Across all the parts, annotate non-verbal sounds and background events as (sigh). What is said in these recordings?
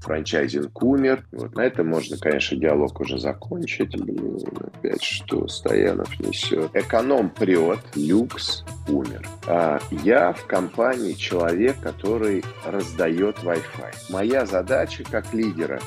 франчайзинг умер. Вот на этом можно, конечно, диалог уже закончить. Блин, опять что Стоянов несет. Эконом прет, люкс умер. А я в компании человек, который раздает Wi-Fi. Моя задача как лидера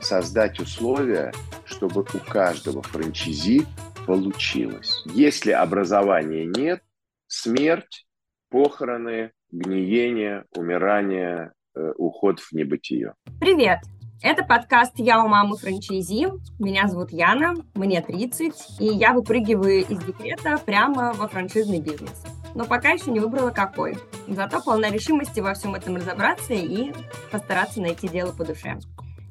создать условия, чтобы у каждого франчайзи получилось. Если образования нет, смерть, похороны, гниение, умирание, уход в небытие. Привет! Это подкаст «Я у мамы франчайзи». Меня зовут Яна, мне 30, и я выпрыгиваю из декрета прямо во франшизный бизнес. Но пока еще не выбрала какой. Зато полна решимости во всем этом разобраться и постараться найти дело по душе.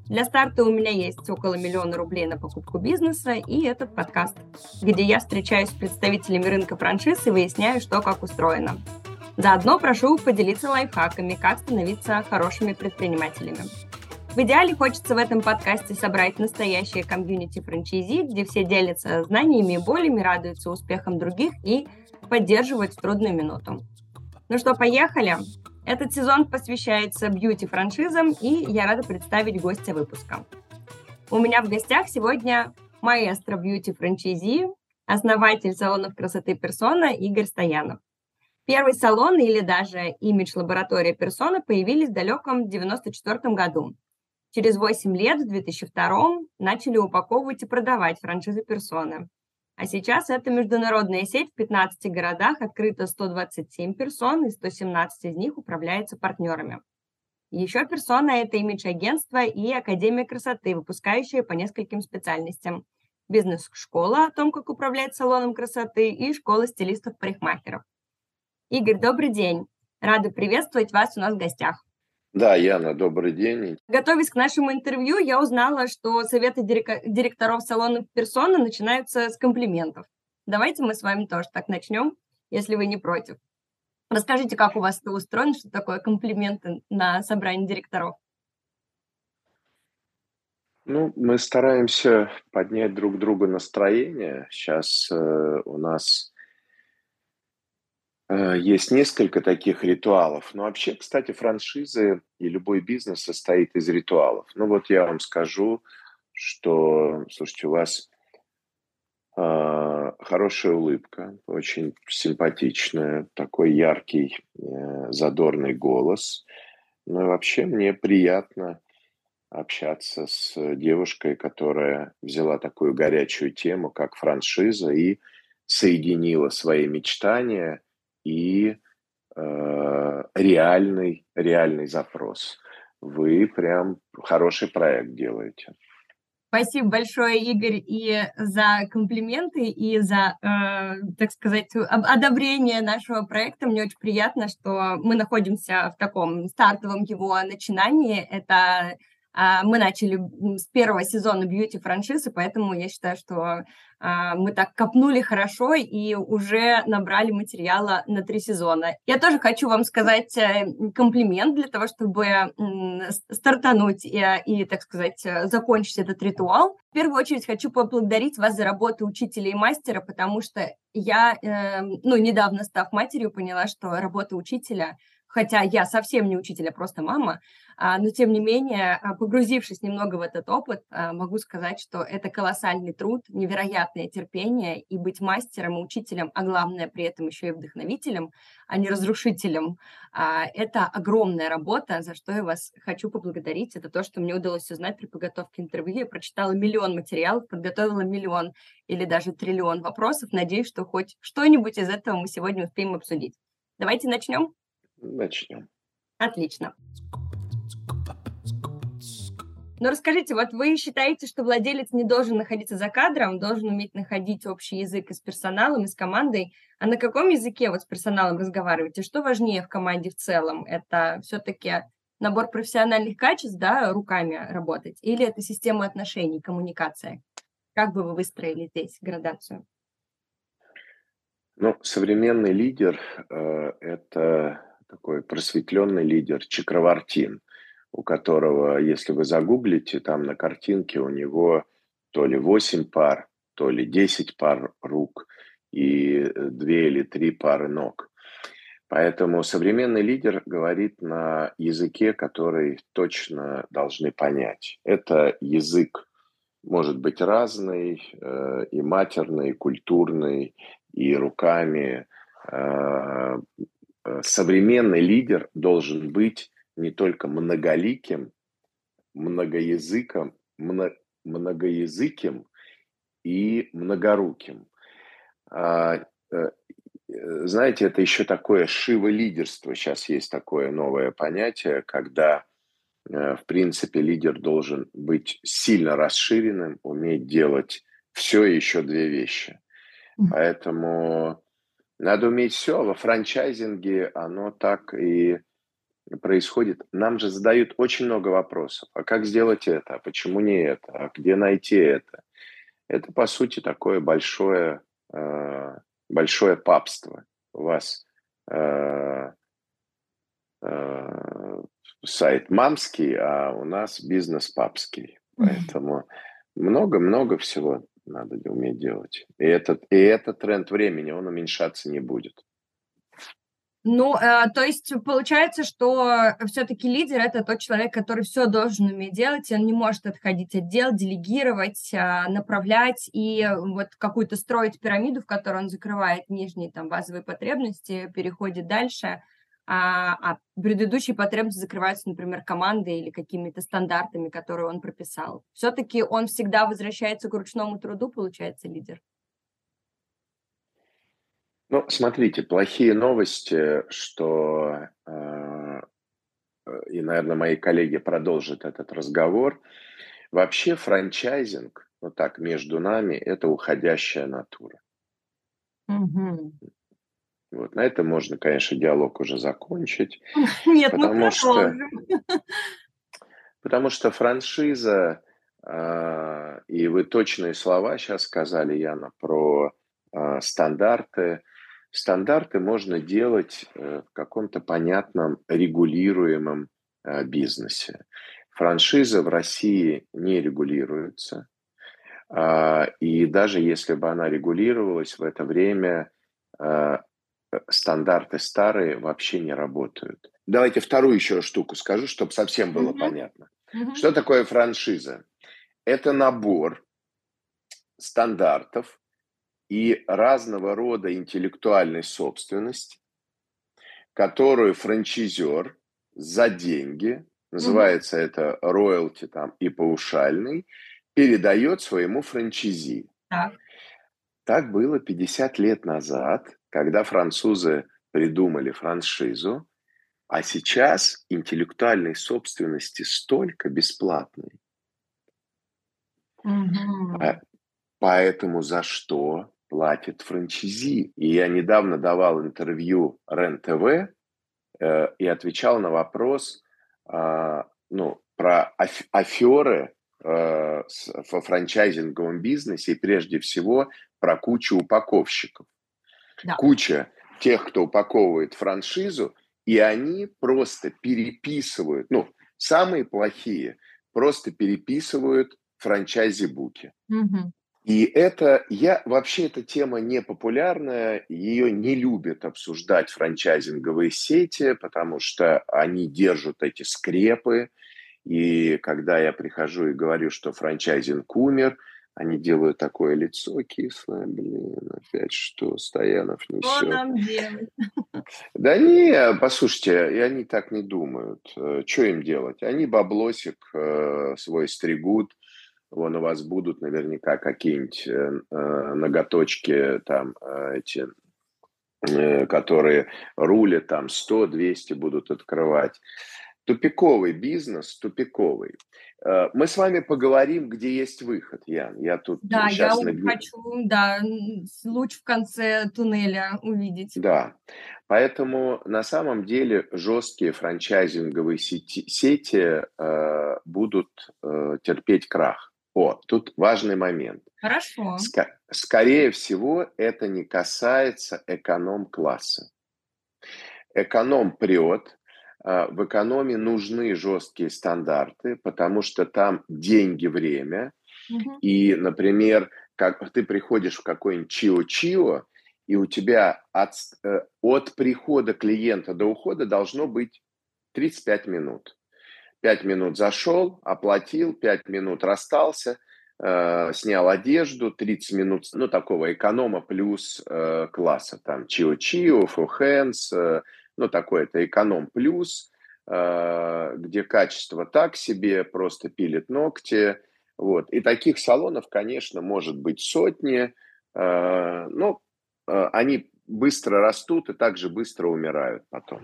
Для старта у меня есть около миллиона рублей на покупку бизнеса и этот подкаст, где я встречаюсь с представителями рынка франшиз и выясняю, что как устроено. Заодно прошу поделиться лайфхаками, как становиться хорошими предпринимателями. В идеале хочется в этом подкасте собрать настоящее комьюнити франчайзи, где все делятся знаниями и болями, радуются успехам других и поддерживают в трудную минуту. Ну что, поехали? Этот сезон посвящается бьюти-франшизам, и я рада представить гостя выпуска. У меня в гостях сегодня маэстро бьюти-франчайзи, основатель салонов красоты «Персона» Игорь Стоянов. Первый салон или даже имидж-лаборатория «Персона» появились в далеком 94 году. Через 8 лет, в 2002 начали упаковывать и продавать франшизы «Персоны». А сейчас это международная сеть в 15 городах, открыто 127 персон, и 117 из них управляются партнерами. Еще персона – это имидж-агентство и Академия красоты, выпускающие по нескольким специальностям. Бизнес-школа о том, как управлять салоном красоты, и школа стилистов-парикмахеров. Игорь, добрый день. Рада приветствовать вас у нас в гостях. Да, Яна, добрый день. Готовясь к нашему интервью, я узнала, что советы директоров салонов персоны начинаются с комплиментов. Давайте мы с вами тоже так начнем, если вы не против. Расскажите, как у вас это устроено, что такое комплименты на собрании директоров? Ну, мы стараемся поднять друг другу настроение. Сейчас э, у нас есть несколько таких ритуалов. Но вообще, кстати, франшизы и любой бизнес состоит из ритуалов. Ну вот я вам скажу, что, слушайте, у вас э, хорошая улыбка, очень симпатичная, такой яркий, э, задорный голос. Ну и вообще мне приятно общаться с девушкой, которая взяла такую горячую тему, как франшиза, и соединила свои мечтания – и э, реальный, реальный запрос. Вы прям хороший проект делаете. Спасибо большое, Игорь, и за комплименты, и за, э, так сказать, одобрение нашего проекта. Мне очень приятно, что мы находимся в таком стартовом его начинании. Это а, мы начали с первого сезона бьюти-франшизы, поэтому я считаю, что мы так копнули хорошо и уже набрали материала на три сезона. Я тоже хочу вам сказать э, комплимент для того, чтобы стартануть и, и так сказать, э, закончить этот ритуал. В первую очередь хочу поблагодарить вас за работу учителя и мастера, потому что я, эм, ну, недавно став матерью, поняла, что работа учителя хотя я совсем не учитель, а просто мама, а, но тем не менее, а, погрузившись немного в этот опыт, а, могу сказать, что это колоссальный труд, невероятное терпение, и быть мастером и учителем, а главное при этом еще и вдохновителем, а не разрушителем, это огромная работа, за что я вас хочу поблагодарить. Это то, что мне удалось узнать при подготовке интервью. Я прочитала миллион материалов, подготовила миллион или даже триллион вопросов. Надеюсь, что хоть что-нибудь из этого мы сегодня успеем обсудить. Давайте начнем. Начнем. Отлично. Но расскажите, вот вы считаете, что владелец не должен находиться за кадром, должен уметь находить общий язык и с персоналом, и с командой. А на каком языке вот с персоналом разговариваете? Что важнее в команде в целом? Это все-таки набор профессиональных качеств, да, руками работать? Или это система отношений, коммуникация? Как бы вы выстроили здесь градацию? Ну, современный лидер э, – это такой просветленный лидер Чакравартин, у которого, если вы загуглите, там на картинке у него то ли 8 пар, то ли 10 пар рук и 2 или 3 пары ног. Поэтому современный лидер говорит на языке, который точно должны понять. Это язык может быть разный, э, и матерный, и культурный, и руками. Э, э, современный лидер должен быть не только многоликим, многоязыком, многоязыким и многоруким. А, знаете, это еще такое шиво-лидерство. Сейчас есть такое новое понятие, когда Э, в принципе, лидер должен быть сильно расширенным, уметь делать все и еще две вещи. Поэтому надо уметь все. Во франчайзинге оно так и происходит. Нам же задают очень много вопросов. А как сделать это? А почему не это? А где найти это? Это, по сути, такое большое, э, большое папство. У вас э, сайт мамский, а у нас бизнес папский. Поэтому много-много всего надо уметь делать. И этот, и этот тренд времени, он уменьшаться не будет. Ну, э, то есть получается, что все-таки лидер это тот человек, который все должен уметь делать, и он не может отходить от дел, делегировать, э, направлять и вот какую-то строить пирамиду, в которой он закрывает нижние там базовые потребности, переходит дальше а, а предыдущие потребности закрываются, например, командой или какими-то стандартами, которые он прописал. Все-таки он всегда возвращается к ручному труду, получается, лидер. Ну, смотрите, плохие новости, что, э, и, наверное, мои коллеги продолжат этот разговор. Вообще франчайзинг, вот так, между нами, это уходящая натура. Угу. Вот, на этом можно, конечно, диалог уже закончить. (laughs) Нет, потому что, потому что франшиза, э, и вы точные слова сейчас сказали, Яна, про э, стандарты. Стандарты можно делать э, в каком-то понятном регулируемом э, бизнесе. Франшиза в России не регулируется. Э, и даже если бы она регулировалась, в это время стандарты старые вообще не работают. Давайте вторую еще штуку скажу, чтобы совсем было mm-hmm. понятно. Mm-hmm. Что такое франшиза? Это набор стандартов и разного рода интеллектуальной собственности, которую франчизер за деньги, называется mm-hmm. это роялти там и паушальный, передает своему франчизи. Так. так было 50 лет назад, когда французы придумали франшизу, а сейчас интеллектуальной собственности столько бесплатной. Mm-hmm. Поэтому за что платит франчизи? И я недавно давал интервью РЕН-ТВ э, и отвечал на вопрос э, ну, про аф- аферы э, во франчайзинговом бизнесе и прежде всего про кучу упаковщиков да. куча тех, кто упаковывает франшизу, и они просто переписывают, ну, самые плохие, просто переписывают франчайзи-буки. Угу. И это, я, вообще эта тема не популярная, ее не любят обсуждать франчайзинговые сети, потому что они держат эти скрепы, и когда я прихожу и говорю, что франчайзинг умер – они делают такое лицо кислое, блин, опять что, Стоянов несет. Что нам делать? Да не, послушайте, и они так не думают. Э, что им делать? Они баблосик э, свой стригут, вон у вас будут наверняка какие-нибудь э, ноготочки там эти, э, которые рулят там 100-200 будут открывать. Тупиковый бизнес, тупиковый. Э, мы с вами поговорим, где есть выход, Ян. Я тут да, сейчас я нагню... хочу, да, луч в конце туннеля увидеть. Да, поэтому на самом деле жесткие франчайзинговые сети, сети э, будут э, терпеть крах. О, тут важный момент. Хорошо. Ск- скорее всего, это не касается эконом-класса. Эконом прет, в экономе нужны жесткие стандарты, потому что там деньги, время. Угу. И, например, как ты приходишь в какой-нибудь Чио-Чио, и у тебя от, э, от прихода клиента до ухода должно быть 35 минут. 5 минут зашел, оплатил, 5 минут расстался, э, снял одежду, 30 минут, ну, такого эконома плюс э, класса, там, чио-чио, фухенс, э, ну, такой это эконом плюс, э, где качество так себе, просто пилит ногти, вот. И таких салонов, конечно, может быть сотни, э, но э, они быстро растут и также быстро умирают потом.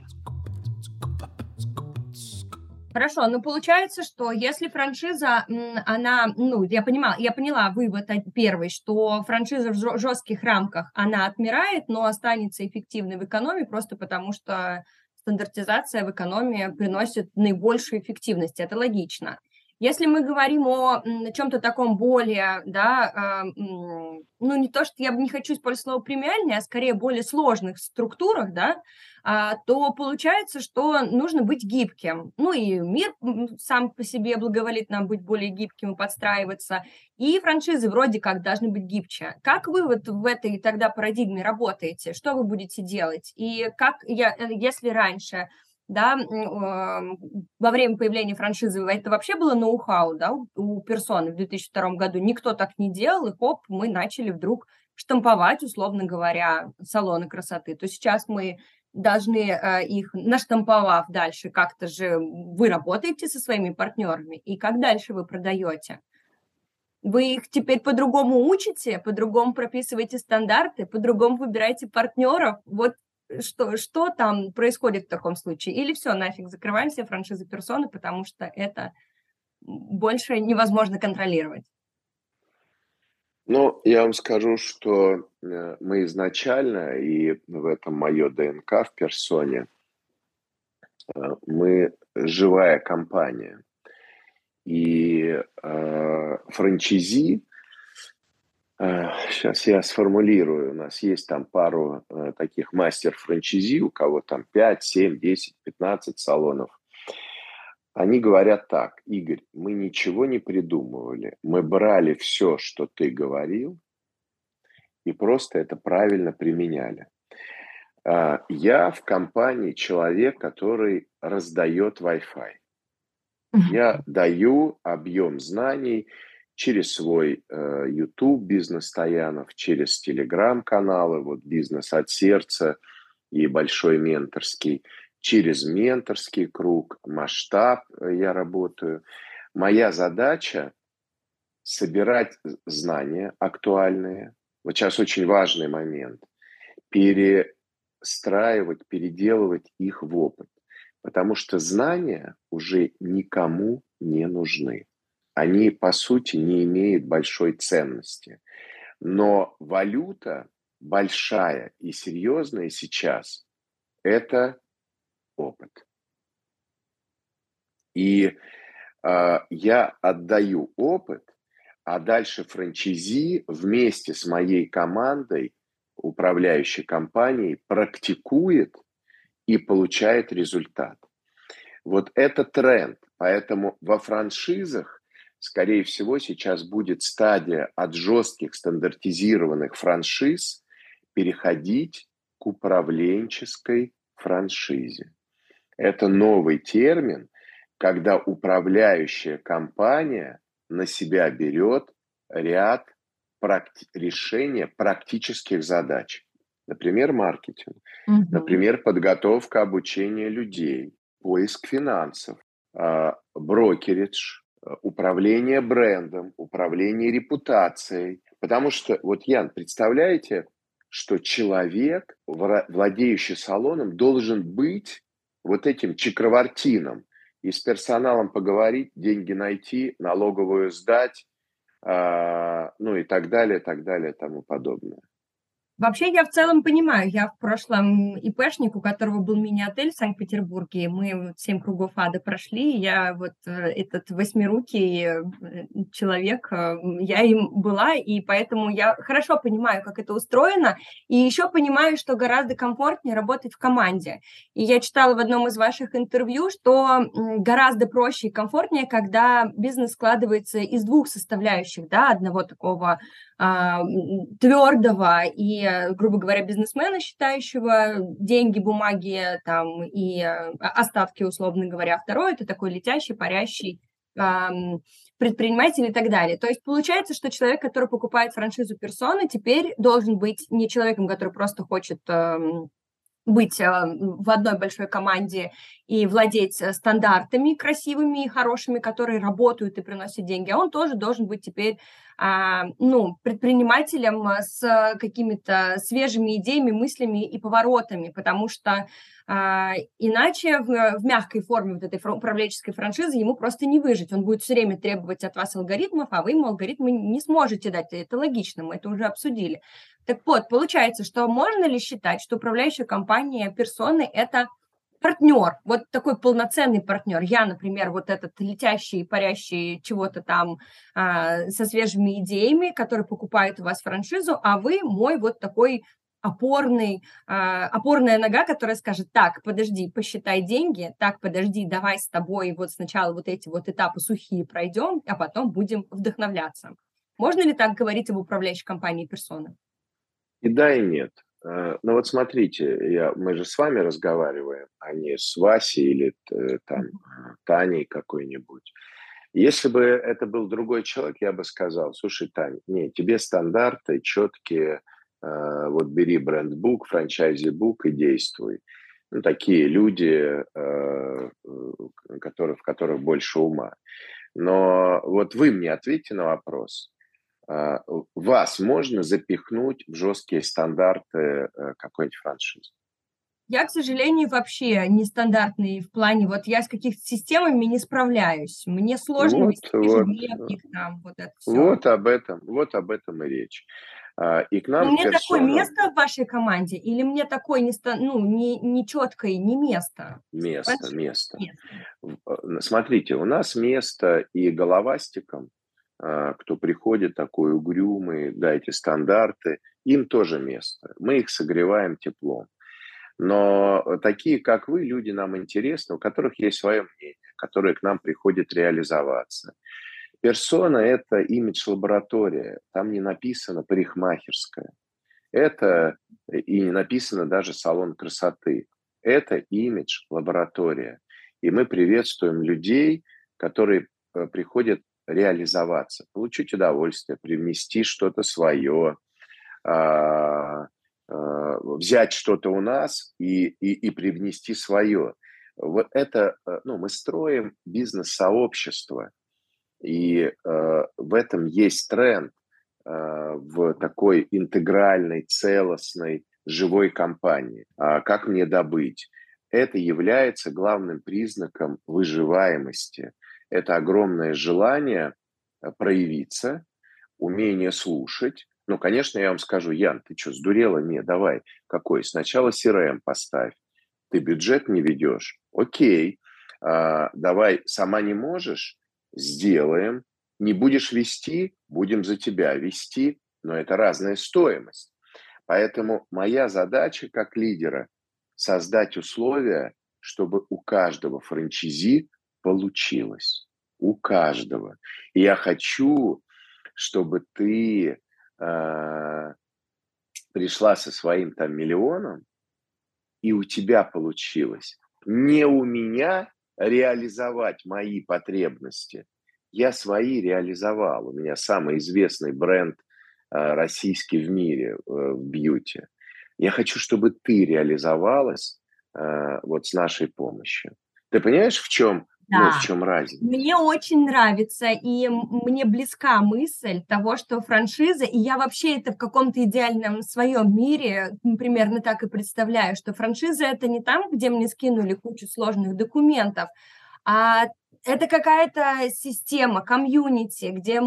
Хорошо, ну получается, что если франшиза, она, ну, я понимала, я поняла вывод первый, что франшиза в жестких рамках, она отмирает, но останется эффективной в экономии просто потому, что стандартизация в экономии приносит наибольшую эффективность. Это логично. Если мы говорим о чем-то таком более, да, э, ну, не то, что я не хочу использовать слово премиальное, а скорее более сложных структурах, да, то получается, что нужно быть гибким. Ну, и мир сам по себе благоволит нам быть более гибким и подстраиваться, и франшизы вроде как должны быть гибче. Как вы вот в этой тогда парадигме работаете? Что вы будете делать? И как, я, э, если раньше да, во время появления франшизы это вообще было ноу-хау, да, у персоны в 2002 году. Никто так не делал, и хоп, мы начали вдруг штамповать, условно говоря, салоны красоты. То сейчас мы должны э, их, наштамповав дальше, как-то же вы работаете со своими партнерами, и как дальше вы продаете? Вы их теперь по-другому учите, по-другому прописываете стандарты, по-другому выбираете партнеров. Вот что, что там происходит в таком случае? Или все, нафиг, закрываем все франшизы персоны, потому что это больше невозможно контролировать? Ну, я вам скажу, что э, мы изначально, и в этом мое ДНК в персоне, э, мы живая компания. И э, франчизи Сейчас я сформулирую. У нас есть там пару э, таких мастер-франчизи, у кого там 5, 7, 10, 15 салонов. Они говорят так, Игорь, мы ничего не придумывали. Мы брали все, что ты говорил, и просто это правильно применяли. А, я в компании человек, который раздает Wi-Fi. Я даю объем знаний – через свой э, YouTube бизнес Стоянов, через телеграм-каналы, вот бизнес от сердца и большой менторский, через менторский круг, масштаб э, я работаю. Моя задача собирать знания актуальные. Вот сейчас очень важный момент. Перестраивать, переделывать их в опыт. Потому что знания уже никому не нужны они, по сути, не имеют большой ценности. Но валюта большая и серьезная сейчас – это опыт. И э, я отдаю опыт, а дальше франчайзи вместе с моей командой, управляющей компанией, практикует и получает результат. Вот это тренд. Поэтому во франшизах скорее всего, сейчас будет стадия от жестких стандартизированных франшиз переходить к управленческой франшизе. Это новый термин, когда управляющая компания на себя берет ряд практи- решения практических задач. Например, маркетинг, угу. например, подготовка обучения людей, поиск финансов, э, брокеридж, Э, управление брендом, управление репутацией. Потому что, вот, Ян, представляете, что человек, владеющий салоном, должен быть вот этим чакравартином и с персоналом поговорить, деньги найти, налоговую сдать, э, ну и так далее, так далее, тому подобное. Вообще, я в целом понимаю, я в прошлом ИПшник, у которого был мини-отель в Санкт-Петербурге, мы семь кругов ада прошли, я вот э, этот восьмирукий э, человек, э, я им была, и поэтому я хорошо понимаю, как это устроено, и еще понимаю, что гораздо комфортнее работать в команде. И я читала в одном из ваших интервью, что гораздо проще и комфортнее, когда бизнес складывается из двух составляющих, да, одного такого твердого и для, грубо говоря, бизнесмена, считающего деньги, бумаги там и э, остатки, условно говоря. Второй – это такой летящий, парящий предприниматель и так далее. То есть получается, что человек, который покупает франшизу персоны, теперь должен быть не человеком, который просто хочет быть а, в одной большой команде и владеть э, стандартами красивыми и хорошими, которые работают и приносят деньги, а он тоже должен быть теперь а, ну, предпринимателем с какими-то свежими идеями, мыслями и поворотами, потому что а, иначе в, в мягкой форме вот этой управленческой франшизы ему просто не выжить. Он будет все время требовать от вас алгоритмов, а вы ему алгоритмы не сможете дать. Это логично, мы это уже обсудили. Так вот, получается, что можно ли считать, что управляющая компания персоны – это партнер, вот такой полноценный партнер. Я, например, вот этот летящий, парящий чего-то там а, со свежими идеями, который покупает у вас франшизу, а вы мой вот такой опорный, а, опорная нога, которая скажет, так, подожди, посчитай деньги, так, подожди, давай с тобой вот сначала вот эти вот этапы сухие пройдем, а потом будем вдохновляться. Можно ли так говорить об управляющей компании персоны? И да, и нет. Э, ну вот смотрите, я, мы же с вами разговариваем, а не с Васей или э, там Таней какой-нибудь. Если бы это был другой человек, я бы сказал, слушай, Таня, не, тебе стандарты четкие, э, вот бери бренд-бук, франчайзи-бук и действуй. Ну, такие люди, которые, в которых больше ума. Но вот вы мне ответьте на вопрос. А, вас можно запихнуть в жесткие стандарты э, какой-нибудь франшизы? Я, к сожалению, вообще нестандартный в плане, вот я с каких-то системами не справляюсь. Мне сложно вот, вот, ежедневник там, вот это все. Вот об этом, вот об этом и речь. А, и к нам Но мне персона... такое место в вашей команде или мне такое не, ну, не, не четкое, не место? Место, место, место. Э, смотрите, у нас место и головастиком, кто приходит такой угрюмый, эти стандарты, им тоже место. Мы их согреваем теплом. Но такие, как вы, люди нам интересны, у которых есть свое мнение, которые к нам приходят реализоваться. Персона – это имидж-лаборатория. Там не написано парикмахерская. Это и не написано даже салон красоты. Это имидж-лаборатория. И мы приветствуем людей, которые э, приходят реализоваться, получить удовольствие, привнести что-то свое, а, а, взять что-то у нас и, и, и привнести свое. Вот это, э, ну, мы строим бизнес-сообщество, и э, в этом есть тренд э, в такой интегральной, целостной, живой компании. А как мне добыть? Это является главным признаком выживаемости – это огромное желание э, проявиться, умение слушать. Ну, конечно, я вам скажу, Ян, ты что, сдурела? Не, давай. Какой? Сначала CRM поставь. Ты бюджет не ведешь? Окей. А, давай, сама не можешь? Сделаем. Не будешь вести? Будем за тебя вести. Но это разная стоимость. Поэтому моя задача как лидера создать условия, чтобы у каждого франчизи получилось. У каждого. И я хочу, чтобы ты э, пришла со своим там миллионом, и у тебя получилось. Не у меня реализовать мои потребности. Я свои реализовал. У меня самый известный бренд э, российский в мире э, в бьюти. Я хочу, чтобы ты реализовалась э, вот с нашей помощью. Ты понимаешь, в чем да. Ну, в чем разница? Мне очень нравится, и мне близка мысль того, что франшиза, и я вообще это в каком-то идеальном своем мире примерно так и представляю, что франшиза это не там, где мне скинули кучу сложных документов, а это какая-то система, комьюнити, где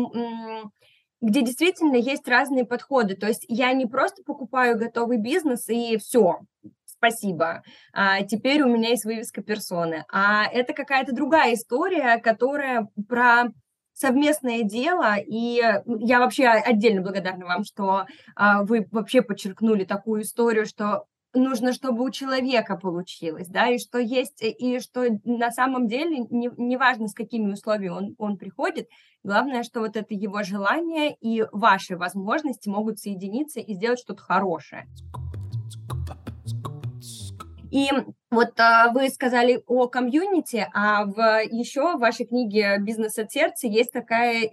где действительно есть разные подходы. То есть я не просто покупаю готовый бизнес и все, спасибо, а, теперь у меня есть вывеска персоны. А это какая-то другая история, которая про совместное дело, и я вообще отдельно благодарна вам, что а, вы вообще подчеркнули такую историю, что нужно, чтобы у человека получилось, да, и что есть, и что на самом деле не, не важно, с какими условиями он, он приходит, главное, что вот это его желание и ваши возможности могут соединиться и сделать что-то хорошее. И вот а, вы сказали о комьюнити, а в, еще в вашей книге «Бизнес от сердца» есть такая,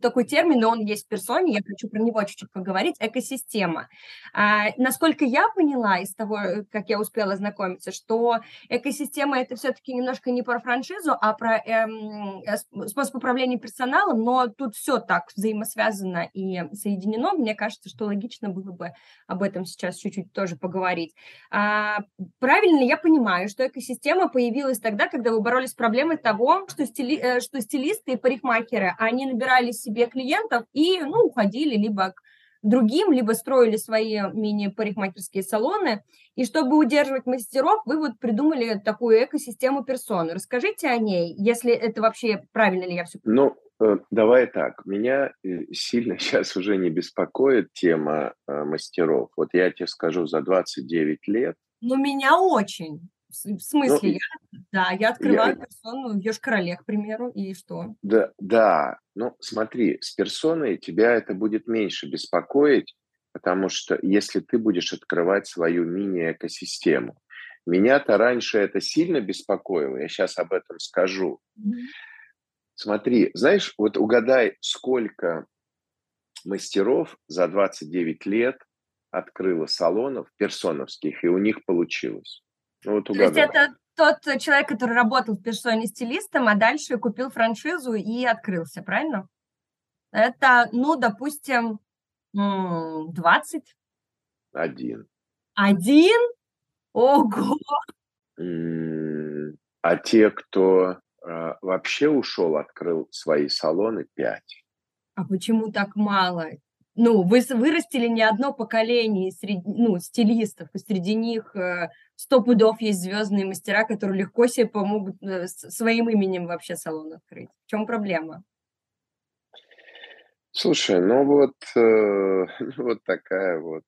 такой термин, но он есть в персоне, я хочу про него чуть-чуть поговорить, экосистема. А, насколько я поняла из того, как я успела знакомиться, что экосистема – это все-таки немножко не про франшизу, а про эм, способ управления персоналом, но тут все так взаимосвязано и соединено. Мне кажется, что логично было бы об этом сейчас чуть-чуть тоже поговорить. А, правильно я понимаю, понимаю, что экосистема появилась тогда, когда вы боролись с проблемой того, что, стили, э, что стилисты и парикмахеры, они набирали себе клиентов и, ну, уходили либо к другим, либо строили свои мини-парикмахерские салоны. И чтобы удерживать мастеров, вы вот придумали такую экосистему персоны. Расскажите о ней, если это вообще правильно ли я все понимаю. Ну, э, давай так. Меня э, сильно (laughs) сейчас уже не беспокоит тема мастеров. Вот я тебе скажу, за 29 лет ну, меня очень. В ну, смысле, ну, я, да, я открываю я, персону в Йошкар-Оле, к примеру, и что? Да, да, ну смотри, с персоной тебя это будет меньше беспокоить, потому что если ты будешь открывать свою мини-экосистему, меня-то раньше это сильно беспокоило, я сейчас об этом скажу. Mm-hmm. Смотри, знаешь, вот угадай, сколько мастеров за 29 лет открыла салонов персоновских, и у них получилось. Ну, вот То есть это тот человек, который работал в персоне стилистом, а дальше купил франшизу и открылся, правильно? Это, ну, допустим, 20? Один. Один? Ого! А те, кто э, вообще ушел, открыл свои салоны, пять. А почему так мало? Ну, вы вырастили не одно поколение среди, ну, стилистов, и среди них э, сто пудов есть звездные мастера, которые легко себе помогут э, своим именем вообще салон открыть. В чем проблема? Слушай, ну вот, э, (laughs) вот такая вот.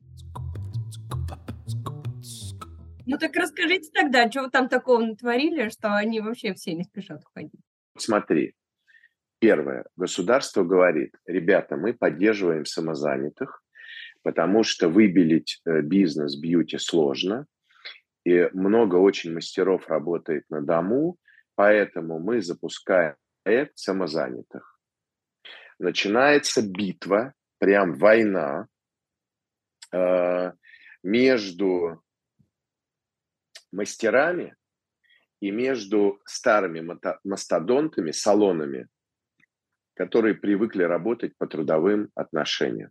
Ну так расскажите тогда, что вы там такого натворили, что они вообще все не спешат уходить? Смотри, Первое. Государство говорит, ребята, мы поддерживаем самозанятых, потому что выбелить э, бизнес бьюти сложно, и много очень мастеров работает на дому, поэтому мы запускаем проект самозанятых. Начинается битва, прям война э, между мастерами и между старыми мастодонтами, салонами, которые привыкли работать по трудовым отношениям.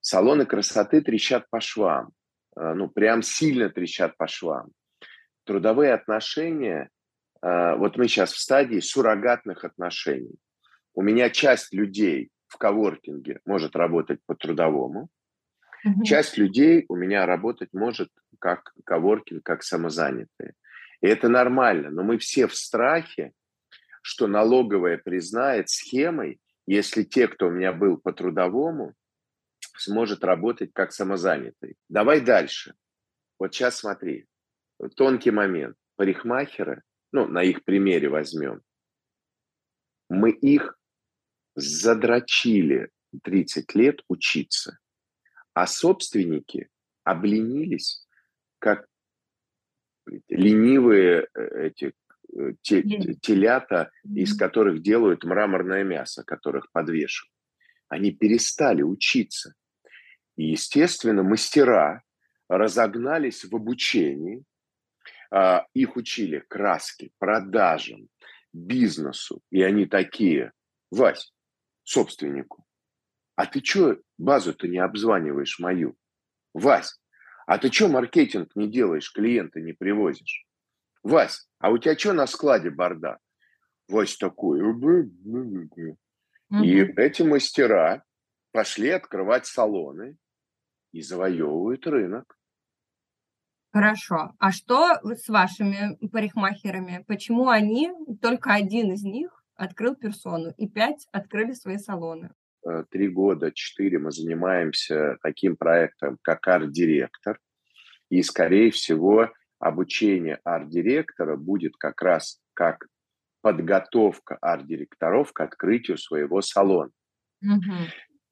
Салоны красоты трещат по швам, а, ну, прям сильно трещат по швам. Трудовые отношения, а, вот мы сейчас в стадии суррогатных отношений. У меня часть людей в коворкинге может работать по трудовому, угу. часть людей у меня работать может как коворкинг, как самозанятые. И это нормально, но мы все в страхе, что налоговая признает схемой, если те, кто у меня был по трудовому, сможет работать как самозанятый. Давай дальше. Вот сейчас смотри. Тонкий момент. Парикмахеры, ну, на их примере возьмем. Мы их задрочили 30 лет учиться, а собственники обленились, как ленивые э, эти те, телята, из которых делают мраморное мясо, которых подвешивают. Они перестали учиться. И, естественно, мастера разогнались в обучении. А, их учили краске, продажам, бизнесу. И они такие, Вась, собственнику, а ты что базу-то не обзваниваешь мою? Вась, а ты что маркетинг не делаешь, клиента не привозишь? Вась, а у тебя что на складе бардак? Вась такой. И эти мастера пошли открывать салоны и завоевывают рынок. Хорошо. А что с вашими парикмахерами? Почему они, только один из них открыл персону, и пять открыли свои салоны? Э, три года, четыре мы занимаемся таким проектом, как арт-директор. И, скорее всего, обучение арт-директора будет как раз как подготовка арт-директоров к открытию своего салона. Угу.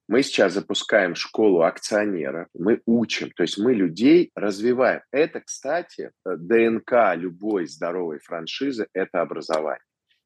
Мы сейчас запускаем школу акционеров, мы учим, то есть мы людей развиваем. Это, кстати, ДНК любой здоровой франшизы – это образование.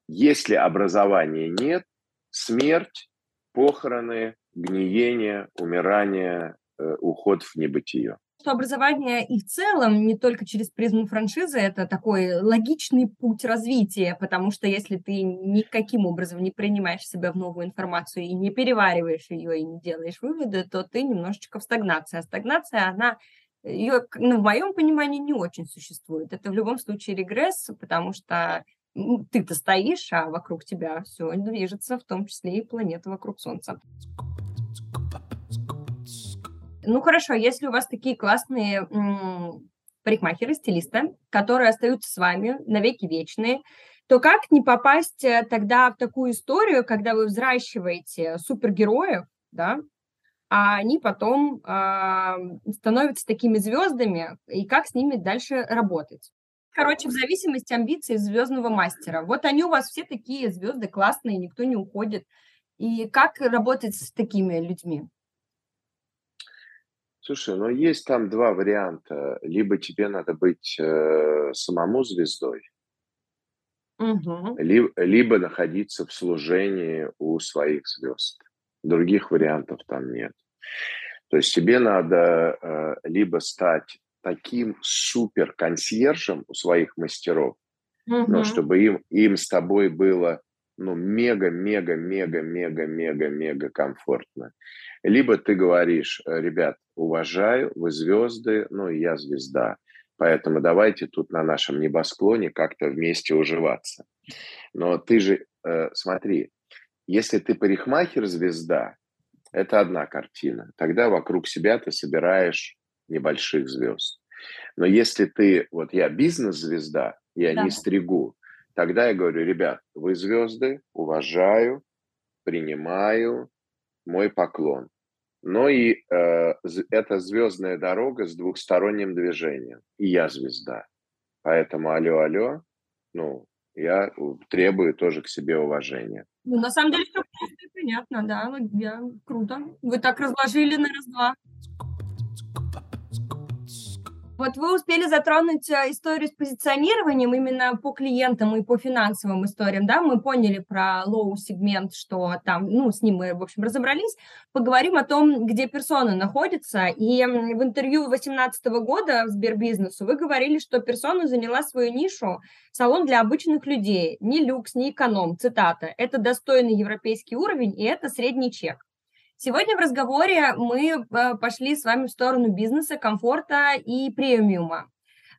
Если образования нет, смерть, похороны, гниение, умирание, э, уход в небытие что образование и в целом, не только через призму франшизы, это такой логичный путь развития, потому что если ты никаким образом не принимаешь себя в новую информацию и не перевариваешь ее и не делаешь выводы, то ты немножечко в стагнации. А стагнация, она ее, ну, в моем понимании, не очень существует. Это в любом случае регресс, потому что ты-то стоишь, а вокруг тебя все движется, в том числе и планета вокруг Солнца. Ну хорошо, если у вас такие классные парикмахеры, стилисты, которые остаются с вами навеки вечные, то как не попасть э, тогда в такую историю, когда вы взращиваете супергероев, да, а они потом э, становятся такими звездами, и как с ними дальше работать? Короче, в зависимости амбиций звездного мастера. Вот они у вас все такие звезды классные, никто не уходит. И как работать с такими людьми? Слушай, ну есть там два варианта. Либо тебе надо быть э, самому звездой, угу. либо, либо находиться в служении у своих звезд. Других вариантов там нет. То есть тебе надо э, либо стать таким супер консьержем у своих мастеров, но чтобы им, им с тобой было ну, мега, мега, мега, мега, мега, мега комфортно. Либо ты говоришь, «Э, ребят, уважаю, вы звезды, ну и я звезда. Поэтому давайте тут на нашем небосклоне как-то вместе уживаться. Но ты же, э, смотри, если ты парикмахер-звезда, это одна картина. Тогда вокруг себя ты собираешь небольших звезд. Но если ты, вот я бизнес-звезда, я да. не стригу, тогда я говорю, ребят, вы звезды, уважаю, принимаю, мой поклон но и э, это звездная дорога с двухсторонним движением. И я звезда. Поэтому алло, алло, ну, я требую тоже к себе уважения. Ну, на самом деле все просто понятно, да, я, круто. Вы так разложили на раз-два. Вот вы успели затронуть э, историю с позиционированием именно по клиентам и по финансовым историям, да? Мы поняли про лоу-сегмент, что там, ну, с ним мы, в общем, разобрались. Поговорим о том, где персона находится. И в интервью 2018 года в Сбербизнесу вы говорили, что персона заняла свою нишу салон для обычных людей. Не люкс, не эконом, цитата. Это достойный европейский уровень, и это средний чек. Сегодня в разговоре мы э, пошли с вами в сторону бизнеса, комфорта и премиума.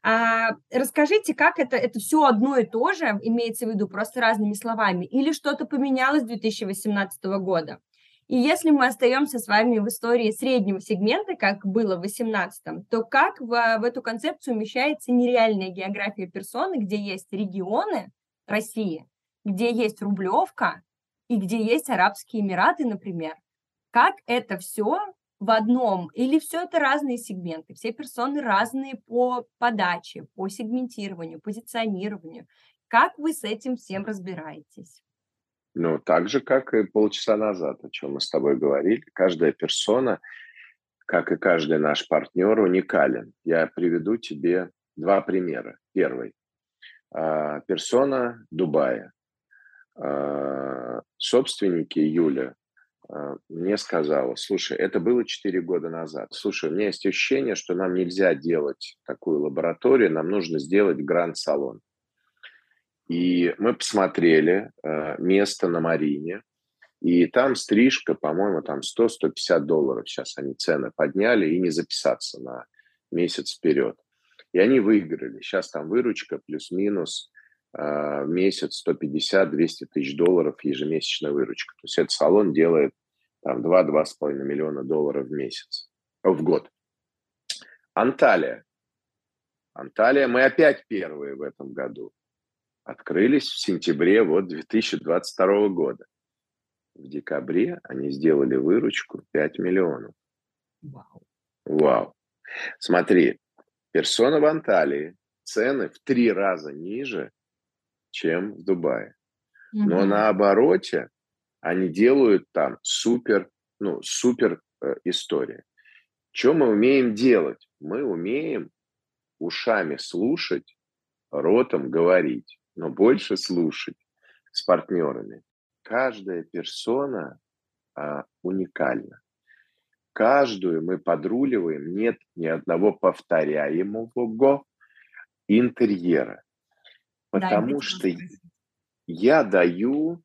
А, расскажите, как это, это все одно и то же, имеется в виду просто разными словами, или что-то поменялось с 2018 года? И если мы остаемся с вами в истории среднего сегмента, как было в 2018, то как в, в эту концепцию умещается нереальная география персоны, где есть регионы России, где есть Рублевка и где есть Арабские Эмираты, например? Как это все в одном или все это разные сегменты, все персоны разные по подаче, по сегментированию, позиционированию. Как вы с этим всем разбираетесь? Ну, так же, как и полчаса назад, о чем мы с тобой говорили. Каждая персона, как и каждый наш партнер, уникален. Я приведу тебе два примера. Первый. А, персона Дубая. А, собственники Юля мне сказала, слушай, это было 4 года назад. Слушай, у меня есть ощущение, что нам нельзя делать такую лабораторию, нам нужно сделать гранд-салон. И мы посмотрели э, место на Марине, и там стрижка, по-моему, там 100-150 долларов. Сейчас они цены подняли, и не записаться на месяц вперед. И они выиграли. Сейчас там выручка плюс-минус в месяц 150-200 тысяч долларов ежемесячная выручка. То есть этот салон делает там 2-2,5 миллиона долларов в месяц, в год. Анталия. Анталия, мы опять первые в этом году. Открылись в сентябре вот 2022 года. В декабре они сделали выручку 5 миллионов. Вау. Вау. Смотри, Персона в Анталии. Цены в три раза ниже, чем в Дубае. Но на обороте они делают там супер, ну, супер э, история. Что мы умеем делать? Мы умеем ушами слушать, ротом говорить, но больше слушать с партнерами. Каждая персона а, уникальна. Каждую мы подруливаем, нет ни одного повторяемого интерьера. Потому да, что я даю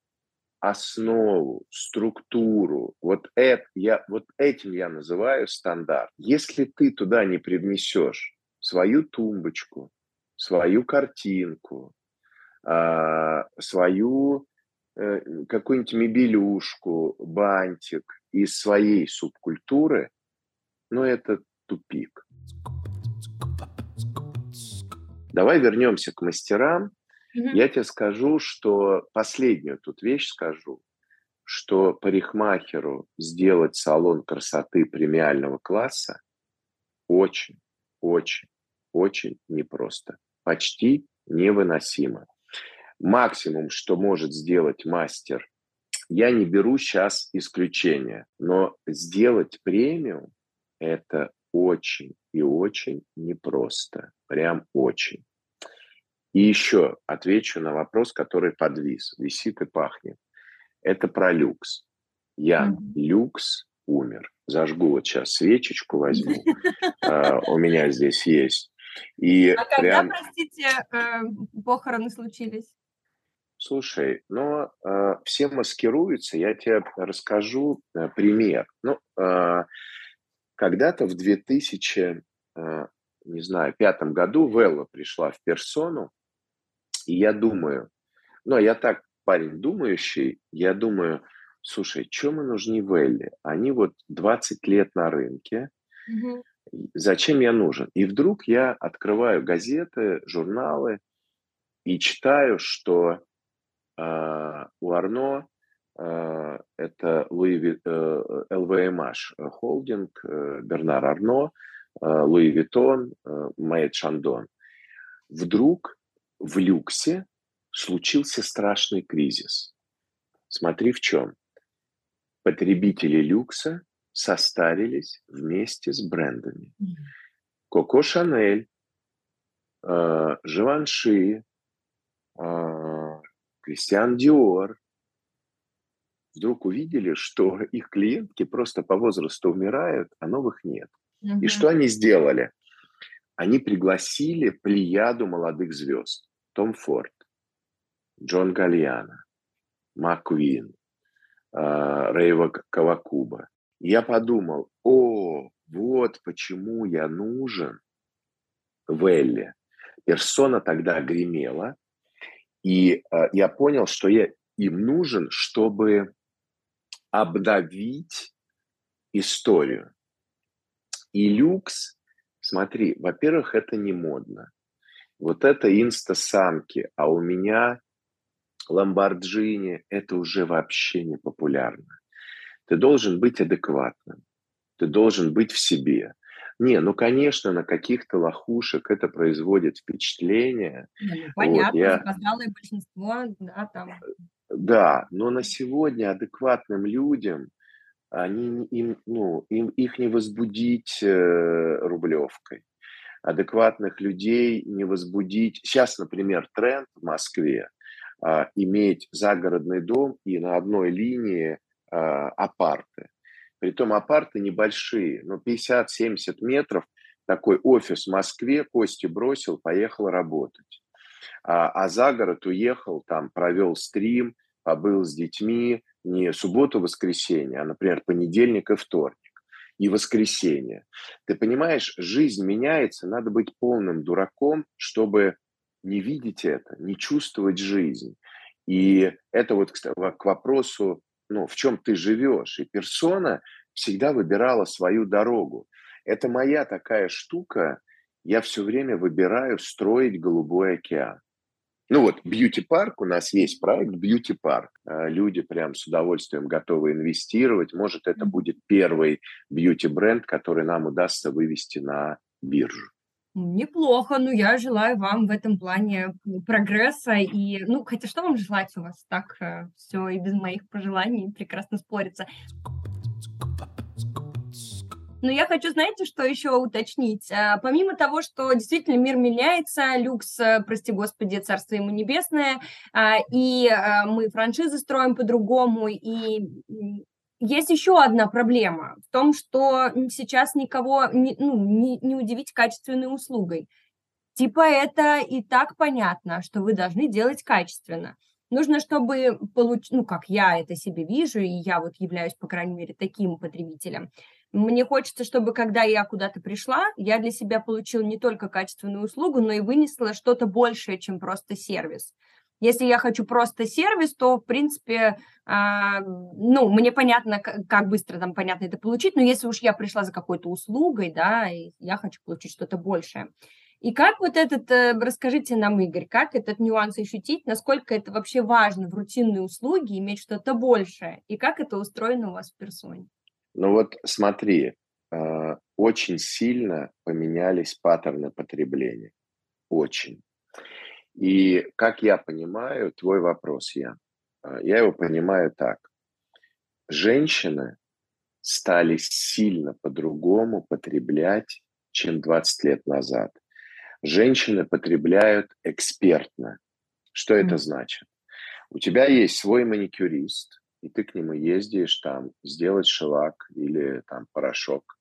основу, структуру, вот, это, я, вот этим я называю стандарт. Если ты туда не привнесешь свою тумбочку, свою картинку, а, свою э, какую-нибудь мебелюшку, бантик из своей субкультуры, ну, это тупик. Давай вернемся к мастерам. Mm-hmm. Я тебе скажу, что последнюю тут вещь скажу, что парикмахеру сделать салон красоты премиального класса очень, очень, очень непросто. Почти невыносимо. Максимум, что может сделать мастер, я не беру сейчас исключения, но сделать премиум – это очень и очень непросто. Прям очень. И еще отвечу на вопрос, который подвис, висит и пахнет. Это про люкс. Я mm-hmm. люкс умер. Зажгу вот сейчас свечечку возьму. (laughs) А, у меня здесь есть. И а когда, простите, э, похороны случились? Слушай, ну, э, все маскируются. Я тебе расскажу э, пример. Ну, когда-то в 2000, не знаю, пятом году Велла пришла в персону, и я думаю, ну, я так парень думающий, я думаю, слушай, что мы нужны Велли? Они вот 20 лет на рынке, угу. зачем я нужен? И вдруг я открываю газеты, журналы и читаю, что э, у Арно э, это Луи, э, LVMH холдинг, э, Бернар Арно, э, Louis Vuitton, э, Moët Chandon. Вдруг в люксе случился страшный кризис. Смотри в чем. Потребители люкса состарились вместе с брендами. Коко Шанель, э, Живанши, э, Кристиан Диор вдруг увидели, что их клиентки просто по возрасту умирают, а новых нет. Угу. И что они сделали? Они пригласили плеяду молодых звезд. Том Форд, Джон Гальяна, Маквин, Рейва Кавакуба. Я подумал, о, вот почему я нужен Велли. Персона тогда гремела, и э, я понял, что я им нужен, чтобы обновить историю. И люкс, смотри, во-первых, это не модно. Вот это инстасамки, а у меня Ламборджини – это уже вообще не популярно. Ты должен быть адекватным, ты должен быть в себе. Не, ну, конечно, на каких-то лохушек это производит впечатление. Ну, понятно, вот, я... большинство, да, там. Да, но на сегодня адекватным людям они, им, ну, им, их не возбудить э, рублевкой адекватных людей не возбудить. Сейчас, например, тренд в Москве а, иметь загородный дом и на одной линии а, апарты. Притом апарты небольшие, но 50-70 метров. Такой офис в Москве Кости бросил, поехал работать. А, а за город уехал, там провел стрим, побыл с детьми не субботу-воскресенье, а, например, понедельник и вторник и воскресенье. Ты понимаешь, жизнь меняется, надо быть полным дураком, чтобы не видеть это, не чувствовать жизнь. И это вот к вопросу, ну, в чем ты живешь. И персона всегда выбирала свою дорогу. Это моя такая штука, я все время выбираю строить голубой океан. Ну вот, бьюти-парк, у нас есть проект бьюти-парк. А, люди прям с удовольствием готовы инвестировать. Может, это будет первый бьюти-бренд, который нам удастся вывести на биржу. Неплохо, ну я желаю вам в этом плане прогресса и, ну, хотя что вам желать у вас так э, все и без моих пожеланий прекрасно спорится. Но я хочу, знаете, что еще уточнить? А, помимо того, что действительно мир меняется, люкс, э, прости господи, царство ему небесное, а, и а, мы франшизы строим по-другому, и есть еще одна проблема в том, что сейчас никого не, ну, не, не удивить качественной услугой. Типа это и так понятно, что вы должны делать качественно. Нужно, чтобы получить, ну, как я это себе вижу, и я вот являюсь, по крайней мере, таким потребителем, мне хочется, чтобы когда я куда-то пришла, я для себя получила не только качественную услугу, но и вынесла что-то большее, чем просто сервис. Если я хочу просто сервис, то, в принципе, э, ну, мне понятно, как быстро там понятно это получить, но если уж я пришла за какой-то услугой, да, я хочу получить что-то большее. И как вот этот, э, расскажите нам, Игорь, как этот нюанс ощутить, насколько это вообще важно в рутинной услуге иметь что-то большее, и как это устроено у вас в персоне? Ну вот смотри, э, очень сильно поменялись паттерны потребления. Очень. И как я понимаю твой вопрос, я, э, я его понимаю так. Женщины стали сильно по-другому потреблять, чем 20 лет назад. Женщины потребляют экспертно. Что это значит? У тебя есть свой маникюрист, и ты к нему ездишь там сделать шелак или там порошок.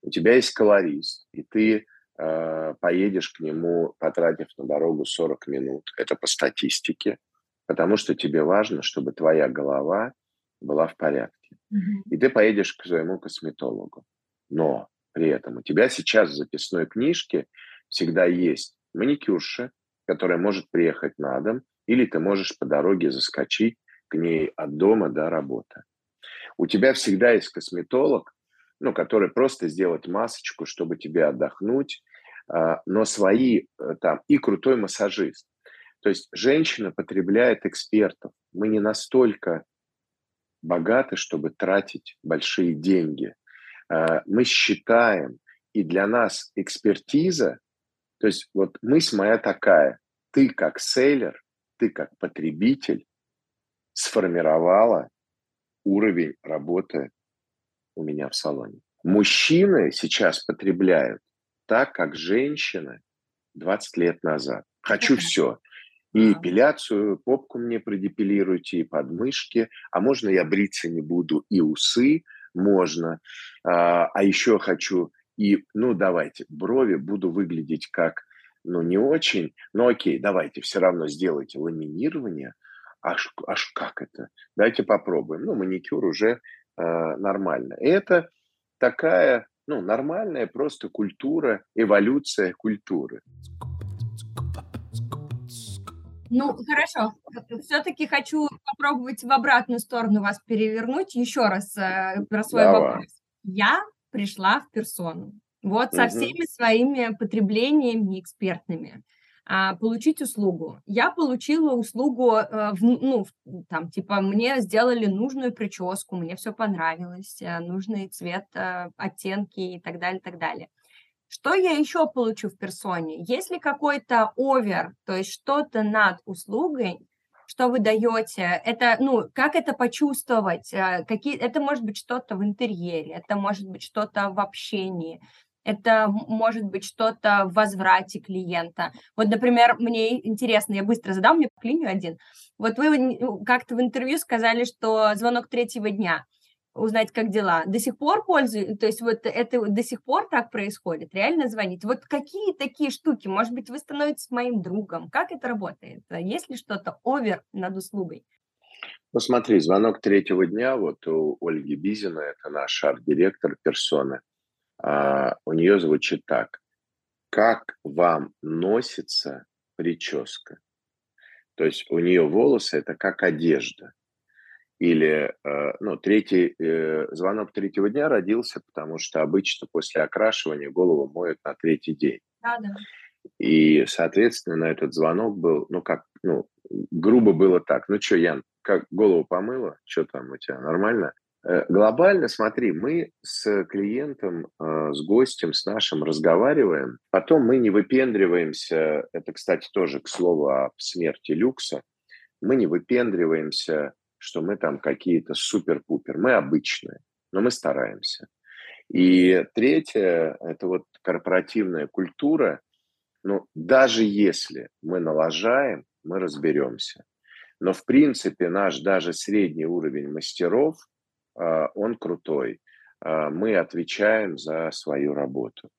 У тебя есть колорист, и ты э, поедешь к нему, потратив на дорогу 40 минут. Это по статистике, потому что тебе важно, чтобы твоя голова была в порядке. Mm-hmm. И ты поедешь к своему косметологу. Но при этом у тебя сейчас в записной книжке всегда есть маникюрша, которая может приехать на дом, или ты можешь по дороге заскочить к ней от дома до работы. У тебя всегда есть косметолог, ну, который просто сделает масочку, чтобы тебе отдохнуть, а, но свои э, там и крутой массажист. То есть женщина потребляет экспертов. Мы не настолько богаты, чтобы тратить большие деньги. А, мы считаем, и для нас экспертиза, то есть вот мысль моя такая, ты как сейлер, ты как потребитель сформировала уровень работы у меня в салоне. Мужчины сейчас потребляют так, как женщины 20 лет назад. Хочу все. И эпиляцию, попку мне продепилируйте, и подмышки. А можно я бриться не буду, и усы можно. А, а еще хочу и, ну, давайте, брови буду выглядеть как, ну, не очень, но окей, давайте, все равно сделайте ламинирование – аж, аж как это? Давайте попробуем. Ну, маникюр уже э, нормально. И это такая, ну, нормальная просто культура, эволюция культуры. Ну, хорошо. Все-таки хочу попробовать в обратную сторону вас перевернуть. Еще раз э, про свой Давай. вопрос. Я пришла в персону. Вот со всеми своими потреблениями экспертными. А, получить услугу. Я получила услугу, э, ну, там, типа, мне сделали нужную прическу, мне все понравилось, э, нужный цвет, э, оттенки и так далее, так далее. Что я еще получу в персоне? Если какой-то овер, то есть что-то над услугой, что вы даете, это, ну, как это почувствовать, какие, это может быть что-то в интерьере, это может быть что-то в общении, это может быть что-то в возврате клиента. Вот, например, мне интересно, я быстро задам, мне клинию один. Вот вы как-то в интервью сказали, что звонок третьего дня, узнать, как дела. До сих пор пользуюсь, то есть вот это до сих пор так происходит, реально звонить. Вот какие такие штуки, может быть, вы становитесь моим другом, как это работает? Есть ли что-то овер над услугой? Ну, звонок третьего дня, вот у Ольги Бизина, это наш арт-директор персоны, а, у нее звучит так. Как вам носится прическа? То есть у нее волосы это как одежда. Или, э, ну, третий, э, звонок третьего дня родился, потому что обычно после окрашивания голову моют на третий день. Да, да. И, соответственно, этот звонок был, ну, как, ну, грубо было так. Ну, что, Ян, как голову помыла? Что там у тебя, нормально? Э, глобально, смотри, мы с клиентом, с гостем, с нашим разговариваем, потом мы не выпендриваемся, это, кстати, тоже к слову о смерти люкса, мы не выпендриваемся, что мы там какие-то супер-пупер, мы обычные, но мы стараемся. И третье – это вот корпоративная культура. Ну, даже если мы налажаем, мы разберемся. Но, в принципе, наш даже средний уровень мастеров – а, он крутой. А, мы отвечаем за свою работу.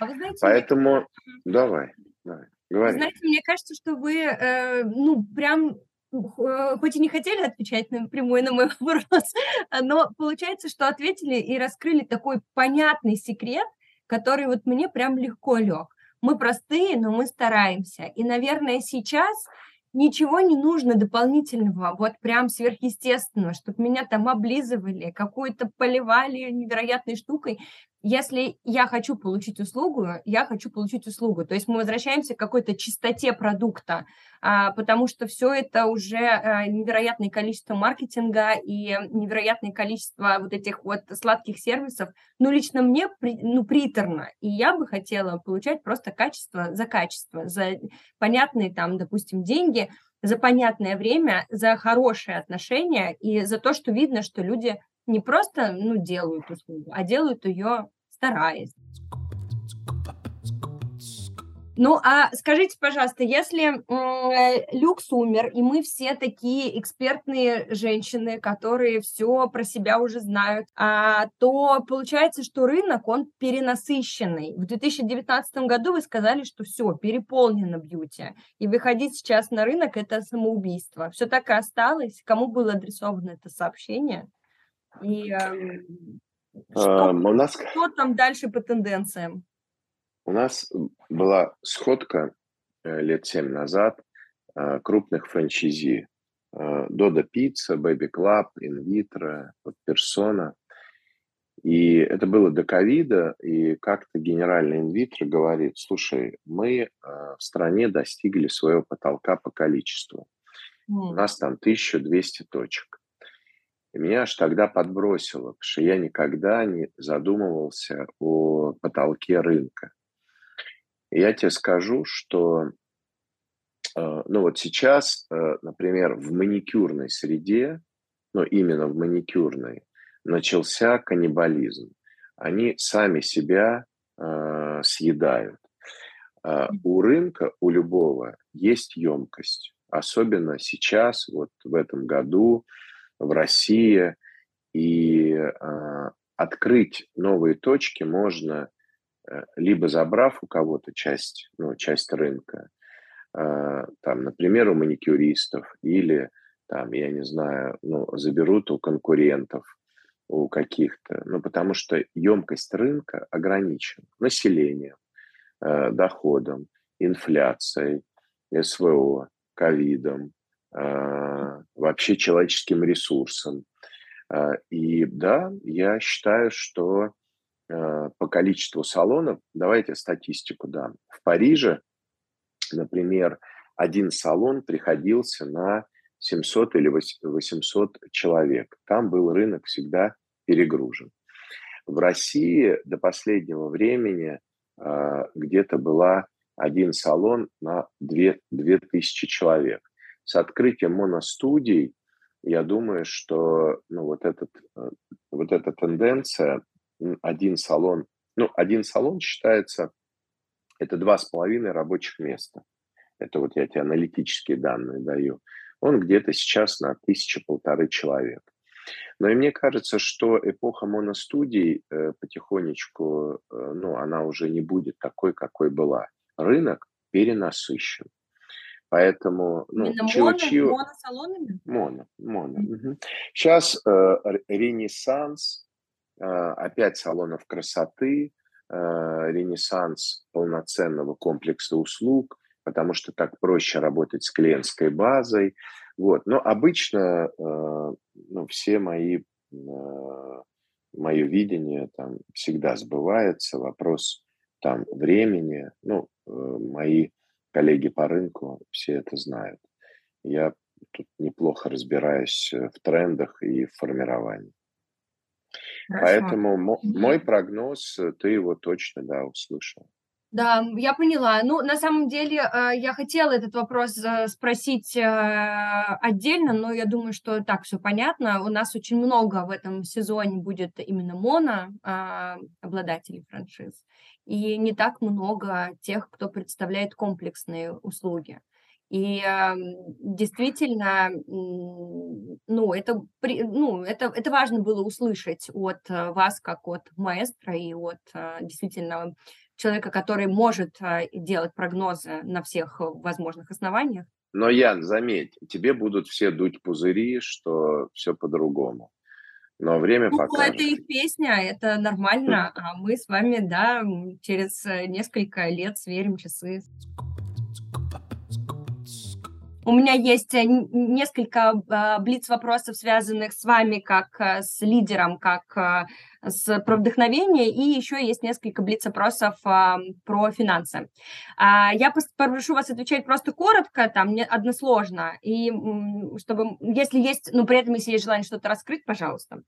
А вы знаете, Поэтому мне... давай, давай, говори. Знаете, мне кажется, что вы, э, ну, прям хоть и не хотели отвечать напрямую на мой (laughs) вопрос, но получается, что ответили и раскрыли такой понятный секрет, который вот мне прям легко лег. Мы простые, но мы стараемся. И, наверное, сейчас ничего не нужно дополнительного, вот прям сверхъестественного, чтобы меня там облизывали, какую-то поливали невероятной штукой. Если я хочу получить услугу, я хочу получить услугу. То есть мы возвращаемся к какой-то чистоте продукта, а, потому что все это уже а, невероятное количество маркетинга и невероятное количество вот этих вот сладких сервисов. Ну, лично мне ну, приторно. И я бы хотела получать просто качество за качество, за понятные там, допустим, деньги, за понятное время, за хорошие отношения и за то, что видно, что люди не просто ну, делают услугу, а делают ее стараясь. Ну, а скажите, пожалуйста, если э, люкс умер, и мы все такие экспертные женщины, которые все про себя уже знают, а, то получается, что рынок, он перенасыщенный. В 2019 году вы сказали, что все, переполнено бьюти, и выходить сейчас на рынок – это самоубийство. Все так и осталось? Кому было адресовано это сообщение? И э, что, um, у нас... что там дальше по тенденциям? У нас была сходка э, лет семь назад э, крупных франчайзи. Дода Пицца, Baby Club, Invitro, Персона. И это было до ковида, и как-то генеральный инвитро говорит, слушай, мы в стране достигли своего потолка по количеству. Mm. У нас там 1200 точек. И меня аж тогда подбросило, потому что я никогда не задумывался о потолке рынка. И я тебе скажу, что э, ну вот сейчас, э, например, в маникюрной среде, ну именно в маникюрной, начался каннибализм. Они сами себя э, съедают. Э, у рынка, у любого, есть емкость. Особенно сейчас, вот в этом году, в России. И э, открыть новые точки можно э, либо забрав у кого-то часть, ну, часть рынка, э, там, например, у маникюристов, или там, я не знаю, ну, заберут у конкурентов, у каких-то, ну, потому что емкость рынка ограничена населением, э, доходом, инфляцией, СВО, ковидом, а, вообще человеческим ресурсом. А, и да, я считаю, что а, по количеству салонов, давайте статистику дам. В Париже, например, один салон приходился на 700 или 800 человек. Там был рынок всегда перегружен. В России до последнего времени где-то была один салон на 2, 2000 человек с открытием моностудий, я думаю, что ну, вот, этот, э, вот эта тенденция, один салон, ну, один салон считается, это два с половиной рабочих места. Это вот я тебе аналитические данные даю. Он где-то сейчас на тысяча-полторы человек. Но и мне кажется, что эпоха моностудий э, потихонечку, э, ну, она уже не будет такой, какой была. Рынок перенасыщен. Поэтому, ну, Именно чего, чего... моносалонами? Моно, моно. Mm-hmm. Угу. Сейчас э, ренессанс, э, опять салонов красоты, э, ренессанс полноценного комплекса услуг, потому что так проще работать с клиентской базой. Вот. Но обычно э, ну, все мои, э, мое видение там всегда сбывается. Вопрос там времени. Ну, э, мои коллеги по рынку все это знают. Я тут неплохо разбираюсь э, в трендах и в формировании. Хорошо. Поэтому мой прогноз, ты его точно, да, услышал. Да, я поняла. Ну, на самом деле, э, я хотела этот вопрос э, спросить э, отдельно, но я думаю, что так все понятно. У нас очень много в этом сезоне будет именно моно а, обладателей франшиз, и не так много тех, кто представляет комплексные услуги. И действительно, ну, это, ну, это, это важно было услышать от вас, как от маэстро и от действительно человека, который может а, делать прогнозы на всех э, возможных основаниях. Но, Ян, заметь, тебе будут все дуть пузыри, что все по-другому. Но время ну, покажет. это их песня, это нормально, (laughs) а мы с вами, да, через э, несколько лет сверим часы. У меня есть э, несколько а, блиц-вопросов, связанных с вами как с лидером, как с, про вдохновение, и еще есть несколько блиц-опросов а, про финансы. А, я попрошу вас отвечать просто коротко, там, не односложно, и чтобы, если есть, ну, при этом, если есть желание что-то раскрыть, пожалуйста.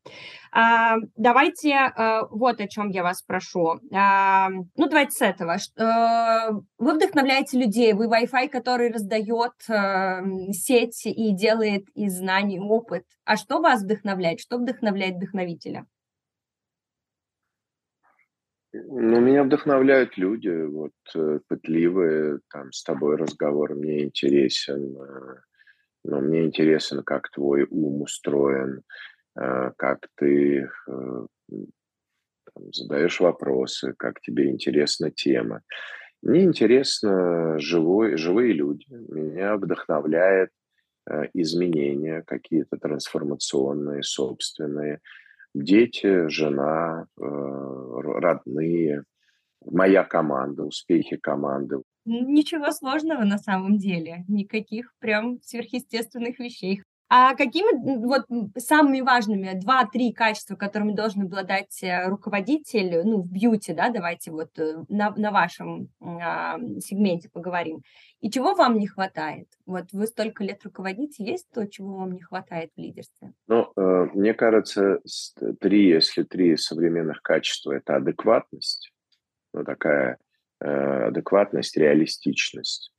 А, давайте а, вот о чем я вас прошу. А, ну, давайте с этого. А, вы вдохновляете людей, вы Wi-Fi, который раздает а, сеть и делает из знаний опыт. А что вас вдохновляет? Что вдохновляет вдохновителя? Ну, меня вдохновляют люди, вот, э, пытливые, там, с тобой разговор мне интересен, э, но мне интересен, как твой ум устроен, э, как ты там, задаешь вопросы, как тебе интересна тема. Мне интересно живой, живые люди, меня вдохновляет изменения какие-то трансформационные, собственные, дети, жена, э, родные, моя команда, успехи команды. Ничего сложного на самом деле, никаких прям сверхъестественных вещей. А какими вот самыми важными два-три качества, которыми должен обладать э, руководитель, ну, в бьюти, да, давайте вот э, на, на вашем а, сегменте поговорим. И чего вам не хватает? Вот вы столько лет руководите, есть то, чего вам не хватает в лидерстве? Ну, э, мне кажется, три, если три современных качества, это адекватность, ну, такая адекватность, реалистичность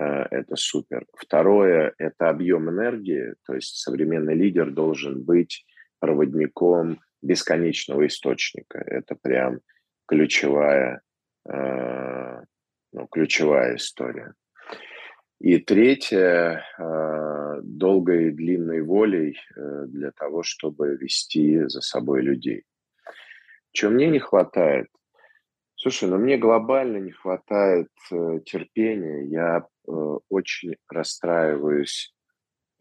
это супер. Второе – это объем энергии, то есть современный лидер должен быть проводником бесконечного источника. Это прям ключевая, э, ну, ключевая история. И третье э, – долгой и длинной волей для того, чтобы вести за собой людей. Чего мне не хватает? Слушай, ну мне глобально не хватает терпения. Я Э, очень расстраиваюсь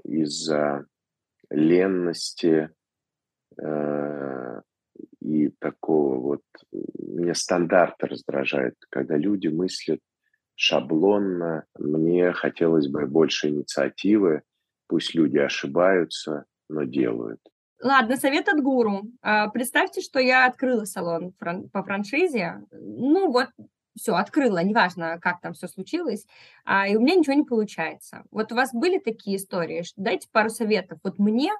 из-за ленности э, и такого вот... Мне стандарты раздражают, когда люди мыслят шаблонно. Мне хотелось бы больше инициативы. Пусть люди ошибаются, но делают. Ладно, совет от гуру. А, представьте, что я открыла салон по франшизе. Ну вот все, открыла, неважно, как там все случилось, а, и у меня ничего не получается. Вот у вас были такие истории? Дайте пару советов вот мне